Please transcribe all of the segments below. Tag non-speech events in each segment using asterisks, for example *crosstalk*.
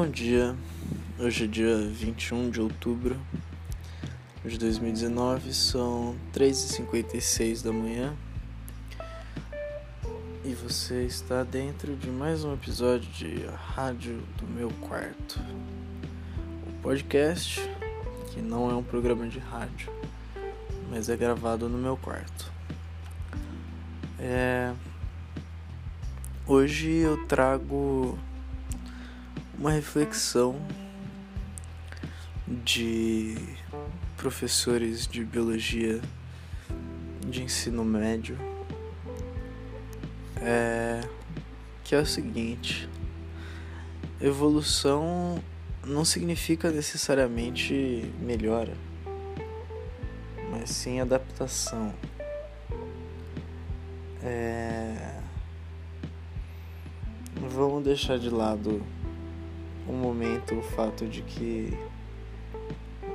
Bom dia, hoje é dia 21 de outubro de 2019, são 3h56 da manhã e você está dentro de mais um episódio de Rádio do Meu Quarto, o podcast que não é um programa de rádio, mas é gravado no meu quarto. É... Hoje eu trago uma reflexão de professores de biologia de ensino médio é que é o seguinte evolução não significa necessariamente melhora mas sim adaptação. É... vamos deixar de lado um momento o fato de que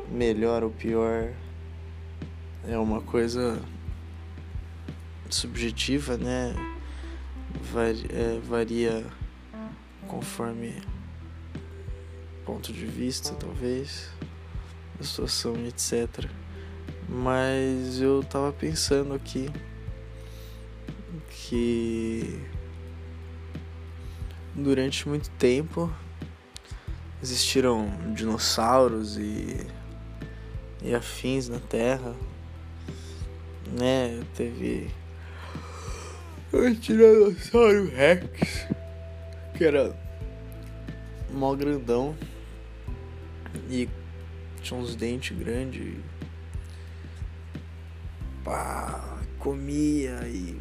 melhor ou pior é uma coisa subjetiva, né? Varia, é, varia conforme ponto de vista, talvez, situação, etc. Mas eu tava pensando aqui que durante muito tempo existiram dinossauros e, e afins na Terra, né? Teve o Tiranossauro Rex, que era mó grandão e tinha uns dentes grandes. Pá, comia e.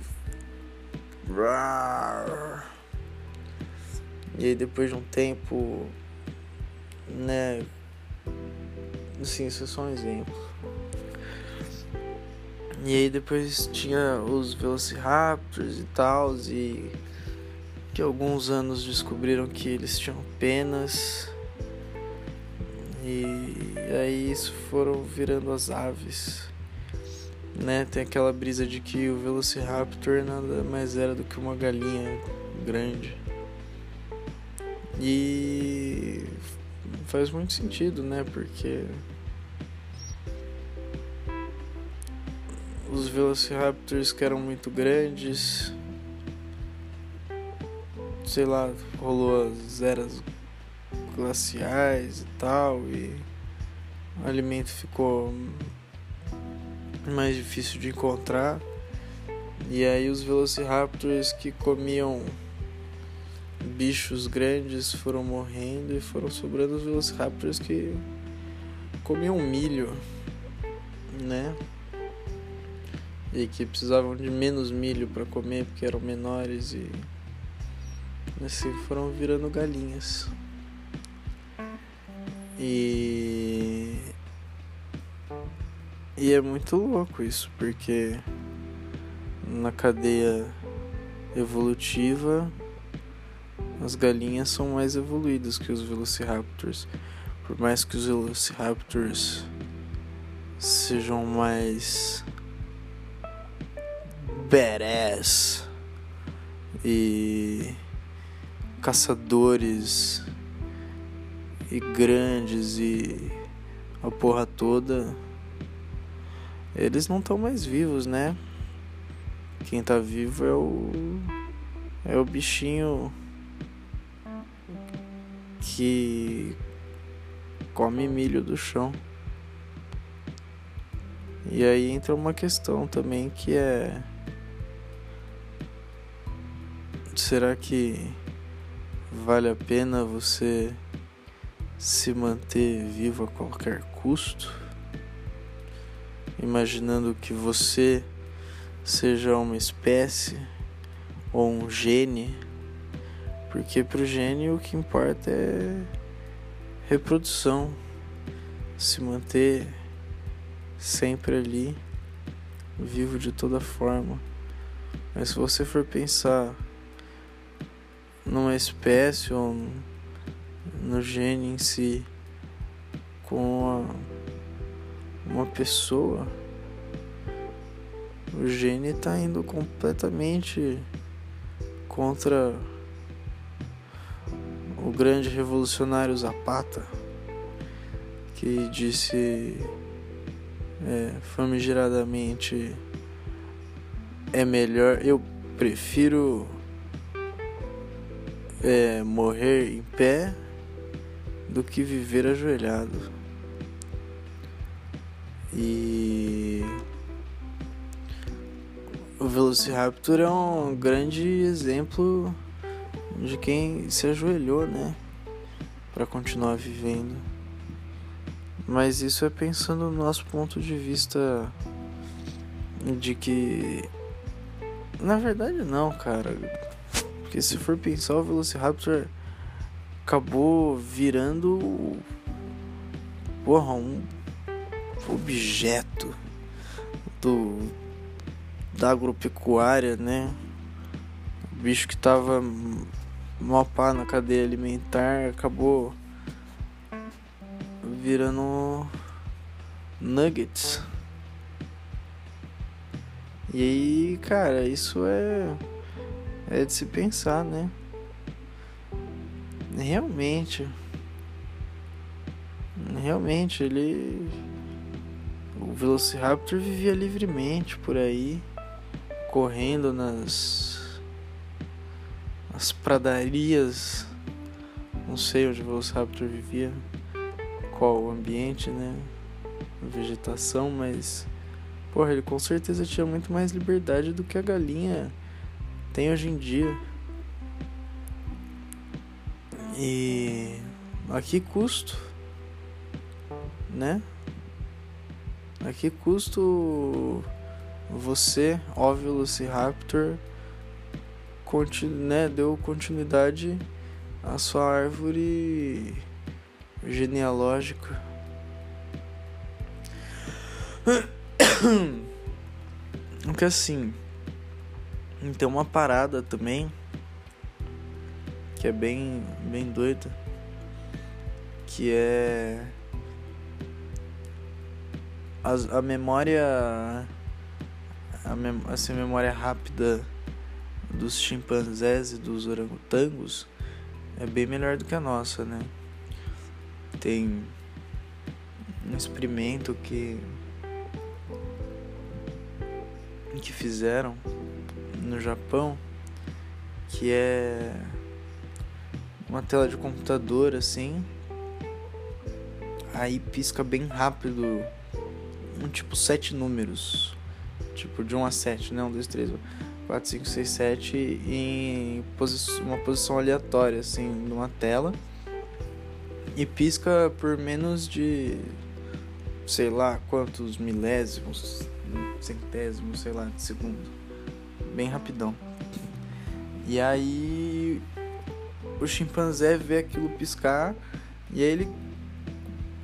E aí depois de um tempo né? Assim, isso é só um exemplo. E aí depois tinha os Velociraptors e tal, e que alguns anos descobriram que eles tinham penas. E aí isso foram virando as aves. Né? Tem aquela brisa de que o Velociraptor nada mais era do que uma galinha grande. E faz muito sentido, né? Porque os Velociraptors que eram muito grandes, sei lá, rolou as eras glaciais e tal, e o alimento ficou mais difícil de encontrar. E aí os Velociraptors que comiam bichos grandes foram morrendo e foram sobrando os Velociraptors que comiam milho, né? E que precisavam de menos milho para comer porque eram menores e assim foram virando galinhas. E e é muito louco isso, porque na cadeia evolutiva as galinhas são mais evoluídas que os velociraptors. Por mais que os velociraptors sejam mais badass e caçadores e grandes e a porra toda, eles não estão mais vivos, né? Quem tá vivo é o é o bichinho que come milho do chão. E aí entra uma questão também que é será que vale a pena você se manter vivo a qualquer custo? Imaginando que você seja uma espécie ou um gene porque pro gênio o que importa é reprodução, se manter sempre ali, vivo de toda forma. Mas se você for pensar numa espécie ou no gene em si, com uma, uma pessoa, o gene está indo completamente contra o grande revolucionário Zapata, que disse é, famigeradamente é melhor, eu prefiro é, morrer em pé do que viver ajoelhado. E o Velociraptor é um grande exemplo de quem se ajoelhou, né, para continuar vivendo. Mas isso é pensando no nosso ponto de vista de que na verdade não, cara. Porque se for pensar o Velociraptor acabou virando porra um objeto do da agropecuária, né? O bicho que tava mal pá na cadeia alimentar acabou virando nuggets. E aí, cara, isso é é de se pensar, né? Realmente. Realmente, ele. O Velociraptor vivia livremente por aí, correndo nas. Nas pradarias. Não sei onde o Velociraptor vivia, qual o ambiente, né? Vegetação, mas. Porra, ele com certeza tinha muito mais liberdade do que a galinha tem hoje em dia. E a que custo, né? A que custo você, ó Velociraptor, né, deu continuidade à sua árvore genealógica? *coughs* Porque assim, tem uma parada também que é bem, bem doida, que é a, a memória a mem assim, memória rápida dos chimpanzés e dos orangotangos é bem melhor do que a nossa, né? Tem um experimento que que fizeram no Japão que é uma tela de computador assim. Aí pisca bem rápido, um tipo sete números. Tipo de 1 a 7, né? 1, 2, 3, 4, 5, 6, 7 em posi uma posição aleatória assim numa tela. E pisca por menos de sei lá quantos milésimos, centésimos, sei lá, de segundo. Bem rapidão. E aí o chimpanzé vê aquilo piscar e aí ele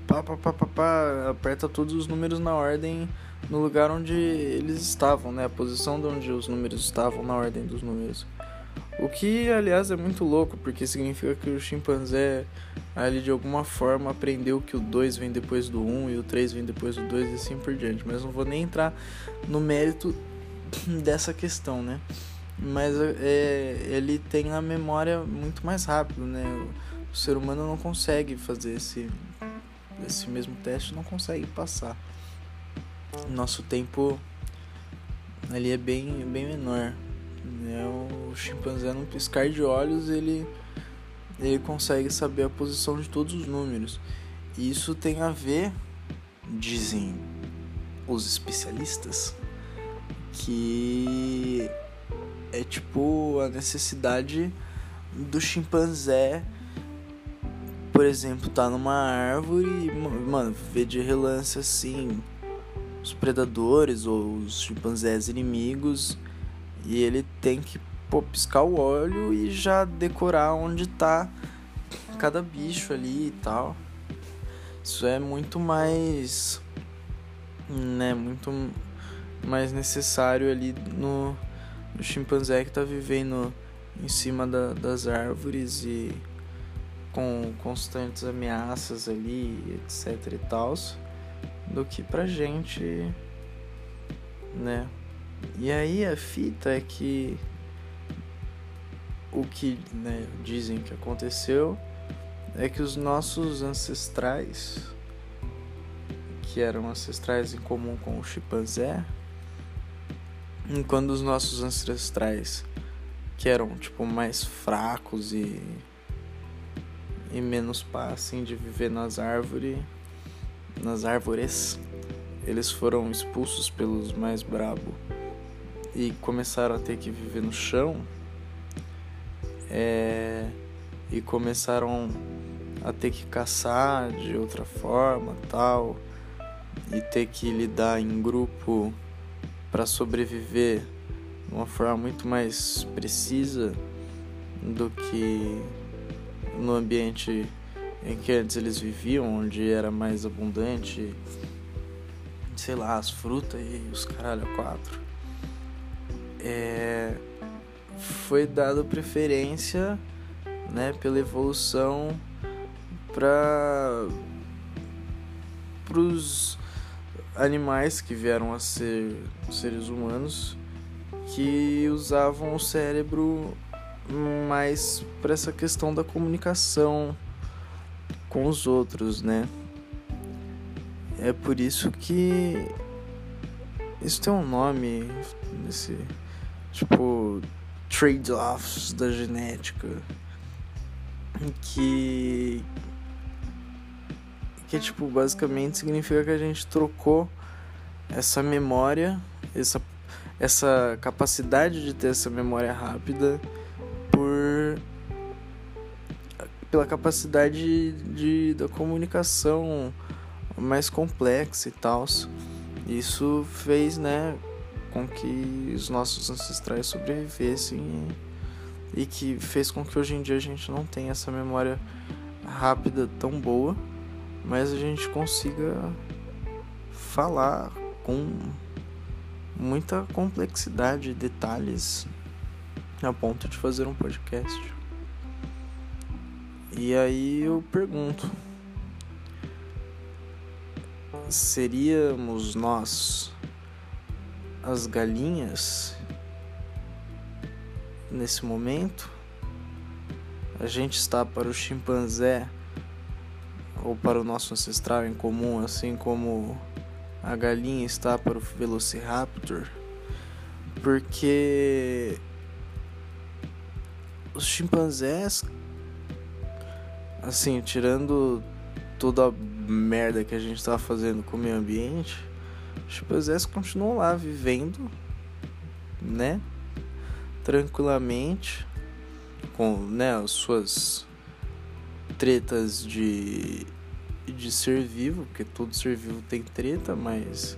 pá, pá, pá, pá, pá, aperta todos os números na ordem no lugar onde eles estavam, né? A posição de onde os números estavam na ordem dos números. O que, aliás, é muito louco, porque significa que o chimpanzé ali de alguma forma aprendeu que o 2 vem depois do 1 um, e o 3 vem depois do 2 e assim por diante. Mas não vou nem entrar no mérito *coughs* dessa questão, né? mas é, ele tem a memória muito mais rápido, né? O ser humano não consegue fazer esse, esse mesmo teste, não consegue passar. Nosso tempo ali é bem, bem menor. Né? O chimpanzé, num piscar de olhos, ele, ele consegue saber a posição de todos os números. E isso tem a ver, dizem os especialistas, que é tipo a necessidade do chimpanzé, por exemplo, tá numa árvore e, mano, ver de relance assim os predadores ou os chimpanzés inimigos e ele tem que pô, piscar o olho e já decorar onde tá cada bicho ali e tal. Isso é muito mais né, muito mais necessário ali no o chimpanzé que está vivendo em cima da, das árvores e com constantes ameaças ali, etc e tal, do que pra gente, né? E aí a fita é que o que né, dizem que aconteceu é que os nossos ancestrais, que eram ancestrais em comum com o chimpanzé, enquanto os nossos ancestrais, que eram tipo mais fracos e e menos pá assim de viver nas árvores, nas árvores, eles foram expulsos pelos mais brabo e começaram a ter que viver no chão. É, e começaram a ter que caçar de outra forma, tal, e ter que lidar em grupo para sobreviver de uma forma muito mais precisa do que no ambiente em que antes eles viviam, onde era mais abundante, sei lá, as frutas e os caralho quatro. É, foi dado preferência, né, pela evolução para os animais que vieram a ser seres humanos que usavam o cérebro mais para essa questão da comunicação com os outros, né? É por isso que isso tem um nome nesse tipo trade-offs da genética que que tipo basicamente significa que a gente trocou essa memória, essa essa capacidade de ter essa memória rápida pela capacidade de, da comunicação mais complexa e tal. Isso fez, né, com que os nossos ancestrais sobrevivessem e, e que fez com que hoje em dia a gente não tenha essa memória rápida tão boa, mas a gente consiga falar com muita complexidade, detalhes a ponto de fazer um podcast. E aí eu pergunto: seríamos nós as galinhas nesse momento? A gente está para o chimpanzé ou para o nosso ancestral em comum, assim como a galinha está para o velociraptor? Porque os chimpanzés, assim, tirando toda a merda que a gente tá fazendo com o meio ambiente, os chimpanzés continuam lá vivendo, né? Tranquilamente, com né, as suas tretas de, de ser vivo, porque todo ser vivo tem treta, mas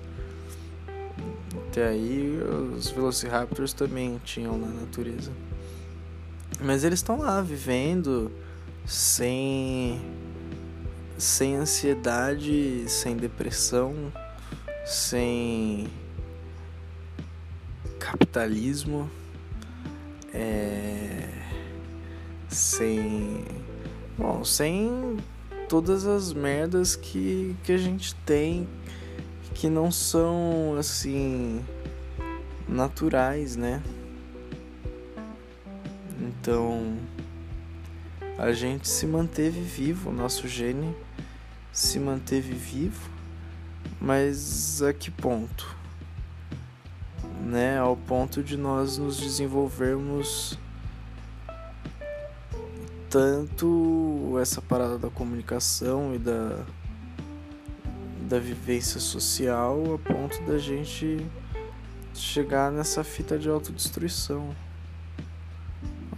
até aí os Velociraptors também tinham na natureza. Mas eles estão lá vivendo sem sem ansiedade, sem depressão, sem capitalismo, é, sem bom, sem todas as merdas que, que a gente tem que não são assim naturais, né? Então, a gente se manteve vivo, o nosso gene se manteve vivo, mas a que ponto? Né, ao ponto de nós nos desenvolvermos tanto essa parada da comunicação e da da vivência social a ponto da gente chegar nessa fita de autodestruição.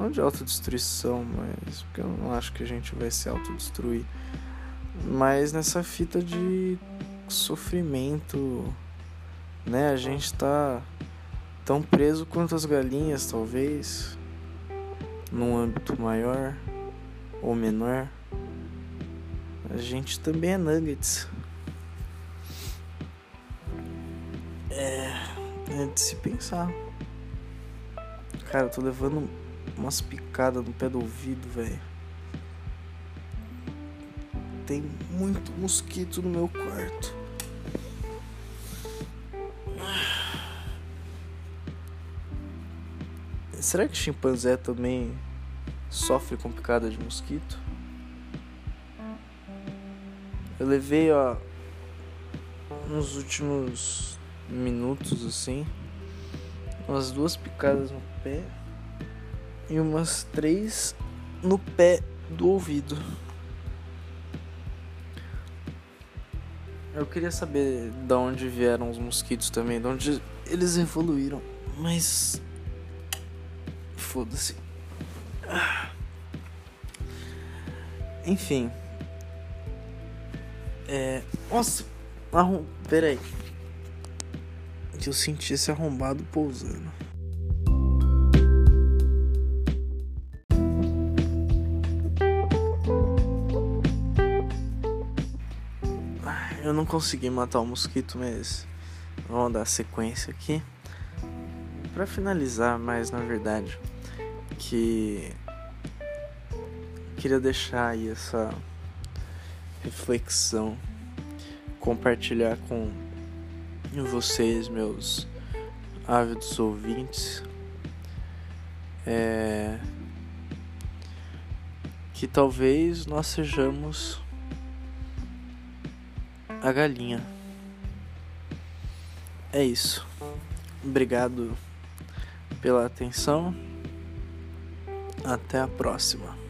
Não de autodestruição, mas. Porque eu não acho que a gente vai se autodestruir. Mas nessa fita de sofrimento, né? A gente tá tão preso quanto as galinhas, talvez, num âmbito maior ou menor. A gente também é nuggets. É, é de se pensar. Cara, eu tô levando umas picadas no pé do ouvido, velho. Tem muito mosquito no meu quarto. Será que chimpanzé também sofre com picada de mosquito? Eu levei, ó, nos últimos minutos assim, umas duas picadas no pé e umas três no pé do ouvido. Eu queria saber de onde vieram os mosquitos também, de onde eles evoluíram, mas foda-se. Enfim. É. Nossa! Arrum... Pera aí. Que eu senti esse arrombado pousando. Não consegui matar o mosquito, mas vamos dar sequência aqui. Para finalizar, mais na verdade, que queria deixar aí essa reflexão, compartilhar com vocês, meus ávidos ouvintes, é, que talvez nós sejamos a galinha. É isso. Obrigado pela atenção. Até a próxima.